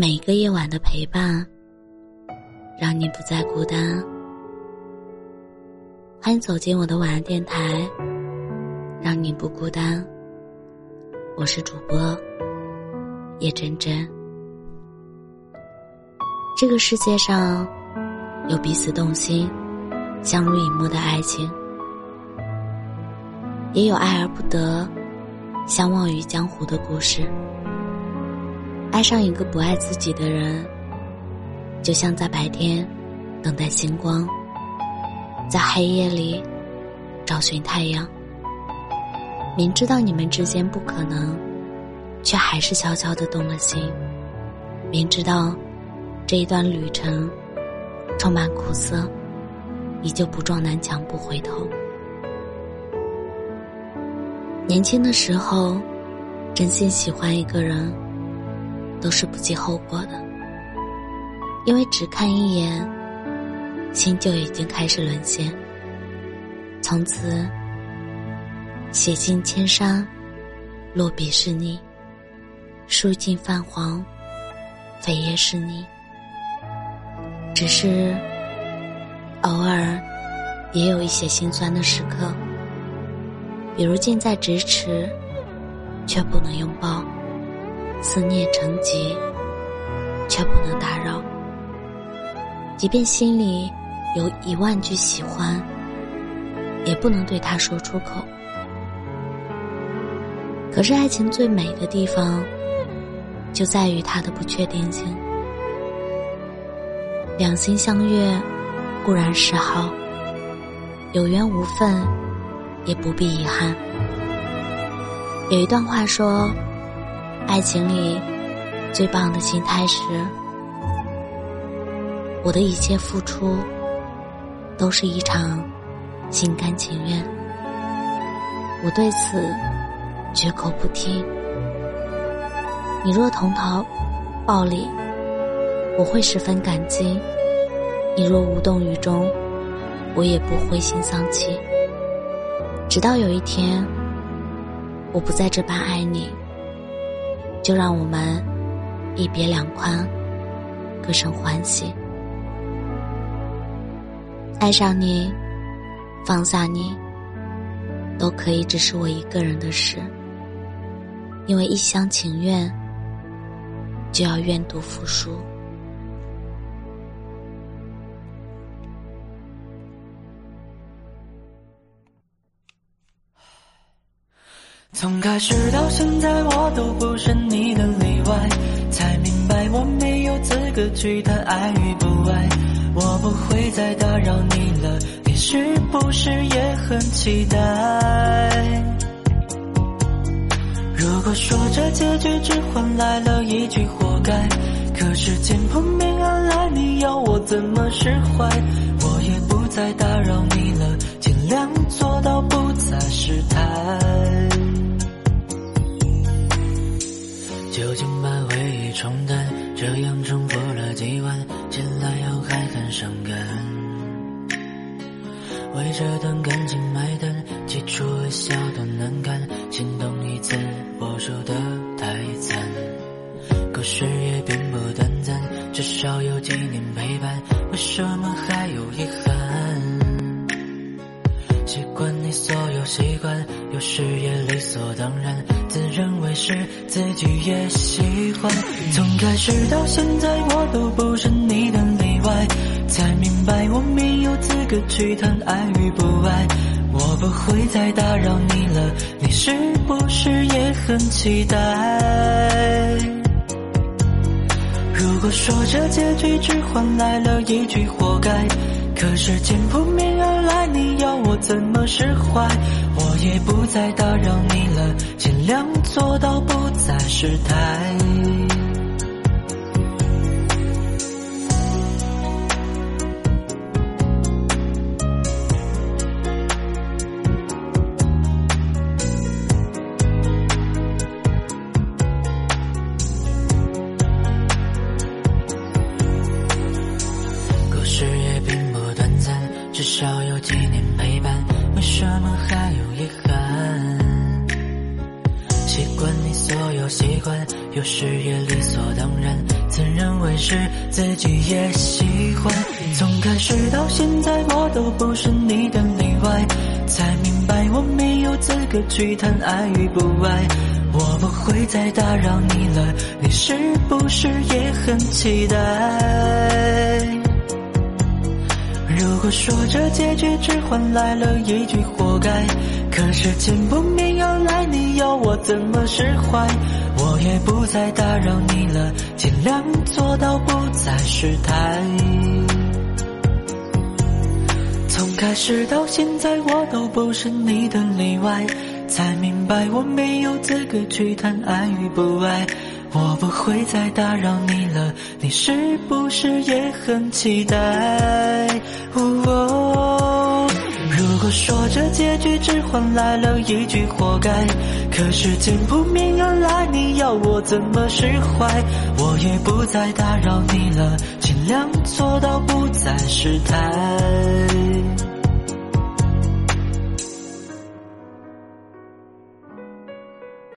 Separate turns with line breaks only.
每一个夜晚的陪伴，让你不再孤单。欢迎走进我的晚安电台，让你不孤单。我是主播叶真真。这个世界上有彼此动心、相濡以沫的爱情，也有爱而不得、相忘于江湖的故事。爱上一个不爱自己的人，就像在白天等待星光，在黑夜里找寻太阳。明知道你们之间不可能，却还是悄悄的动了心。明知道这一段旅程充满苦涩，依旧不撞南墙不回头。年轻的时候，真心喜欢一个人。都是不计后果的，因为只看一眼，心就已经开始沦陷。从此，写尽千山，落笔是你；书尽泛黄，扉页是你。只是，偶尔，也有一些心酸的时刻，比如近在咫尺，却不能拥抱。思念成疾，却不能打扰。即便心里有一万句喜欢，也不能对他说出口。可是爱情最美的地方，就在于它的不确定性。两心相悦固然是好，有缘无分，也不必遗憾。有一段话说。爱情里最棒的心态是：我的一切付出都是一场心甘情愿。我对此绝口不提。你若同逃暴力，我会十分感激；你若无动于衷，我也不灰心丧气。直到有一天，我不再这般爱你。就让我们一别两宽，各生欢喜。爱上你，放下你，都可以只是我一个人的事。因为一厢情愿，就要愿赌服输。
从开始到现在，我都不是你的例外，才明白我没有资格去谈爱与不爱。我不会再打扰你了，你是不是也很期待？如果说这结局只换来了一句活该，可是见扑面而来，你要我怎么释怀？我也不再打酒精把回忆冲淡，这样重复了几晚，醒来后还很伤感。为这段感情买单，起初微笑多难看，心动一次我输得太惨。故事也并不短暂，至少有几年陪伴，为什么还有遗憾？习惯你所有习惯，有时也理所当然，为是自己也喜欢。从开始到现在，我都不是你的例外，才明白我没有资格去谈爱与不爱。我不会再打扰你了，你是不是也很期待？如果说这结局只换来了一句活该。可是见扑面来，你要我怎么释怀？我也不再打扰你了，尽量做到不再失态。有时也理所当然，自认为是自己也喜欢。从开始到现在，我都不是你的例外，才明白我没有资格去谈爱与不爱。我不会再打扰你了，你是不是也很期待？如果说这结局只换来了一句活该，可是见不面，怎么释怀？我也不再打扰你了，尽量做到不再失态。从开始到现在，我都不是你的例外，才明白我没有资格去谈爱与不爱。我不会再打扰你了，你是不是也很期待？说着结局只换来了一句活该，可是见不面而来，你要我怎么释怀？我也不再打扰你了，尽量做到不再失态。